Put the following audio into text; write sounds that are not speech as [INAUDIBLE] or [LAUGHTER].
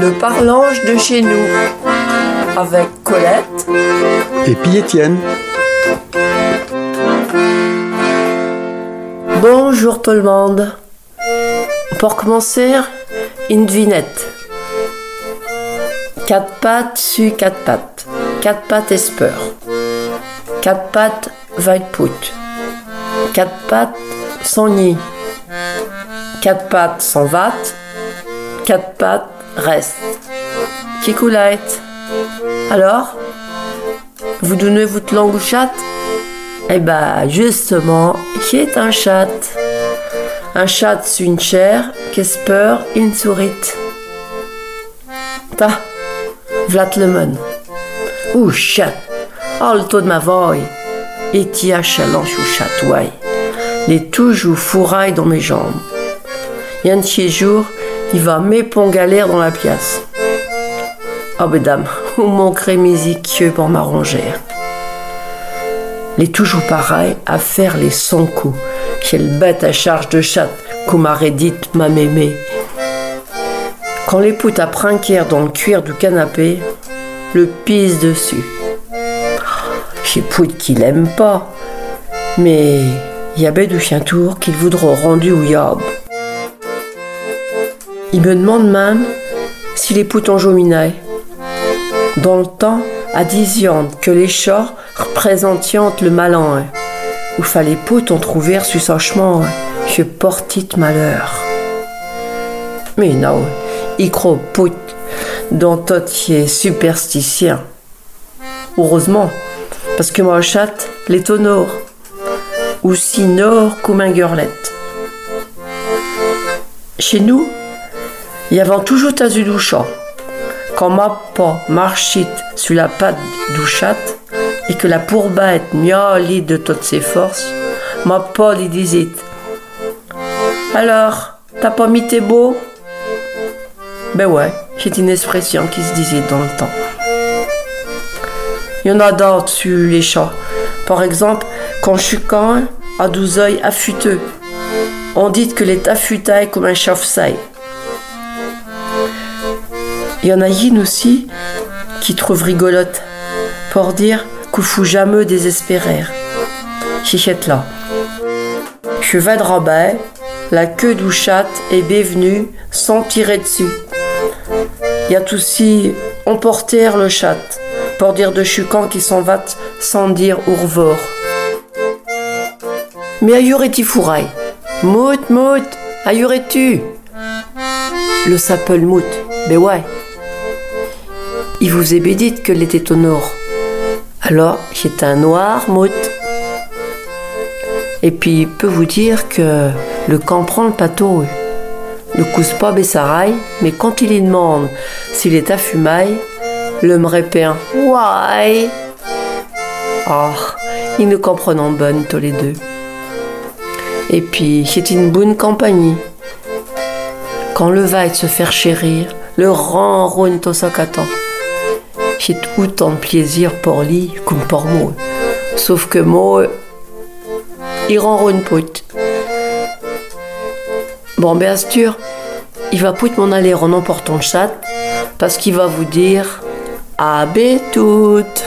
Le parlange de chez nous avec Colette et puis Étienne. Bonjour tout le monde. Pour commencer, une devinette. Quatre pattes su quatre pattes. Quatre pattes esper. Quatre pattes put. Quatre pattes sans nid. Quatre pattes sans vatte. Quatre pattes reste. Coulette Alors Vous donnez votre langue au chat? Eh ben, justement, qui est un chat? Un chat, c'est une chair, qu'espère une sourite. Ta, v'lat le. Ouh, chat, oh le taux de ma voix. Et tia chalanche ou chat, ouais. Les toujours fourrailles dans mes jambes. Y a un de jours, il va m'épon galère dans la pièce. Oh, mesdames, [LAUGHS] où manquerait mes équieux pour m'arranger Les toujours pareil à faire les 100 coups. Quelle bête à charge de chatte, comme m'aurait dit ma mémé. Quand les poutes à prinquèrent dans le cuir du canapé, le pisse dessus. J'ai poute qui l'aime pas, mais y a du chien tour qu'il voudra rendu ou yob. Il me demande même si les poutes ont jominaient. Dans le temps, à que les chats représentiant le malin, hein, où fallait poutes ont trouvé sur son chemin, hein, je portit malheur. Mais non, il croit pout dans qui est supersticien. Heureusement, parce que moi chatte les tonneaux, aussi nord comme un. Chez nous, il y avait toujours tas du chat. Quand ma pas marchit sur la patte du chat et que la pourbette miaulit de toutes ses forces, ma pas lui disait Alors, t'as pas mis tes beaux? Ben ouais, c'est une expression qui se disait dans le temps. Il y en a d'autres sur les chats. Par exemple, quand quand à douze yeux affûteux, on dit que les affûtailles comme un chauve-saille. Il y en a une aussi qui trouve rigolote pour dire qu'il faut jamais désespérer. Chichette là. Cheval de rabat, la queue du chat est bévenue sans tirer dessus. Il y a aussi emporter le chat pour dire de chucan qui s'en va sans dire ourvor. Mais ailleurs-tu fourraille Mout, mout, ailleurs-tu Le s'appelle mout, mais ouais. Il vous est bédite que l'était au nord. Alors, c'est un noir mout. Et puis, il peut vous dire que le camp prend le pâteau. Ne cousse pas Bessaraille, mais quand il y demande s'il est à fumaille, le me répète Ouais. Oh, ils nous comprenons bonne tous les deux. Et puis, c'est une bonne compagnie. Quand le va se faire chérir, le rend rône au j'ai autant de plaisir pour lui comme pour moi. Sauf que moi, il rend une pote. Bon, bien sûr, il va pas m'en aller en emportant chat parce qu'il va vous dire à toutes.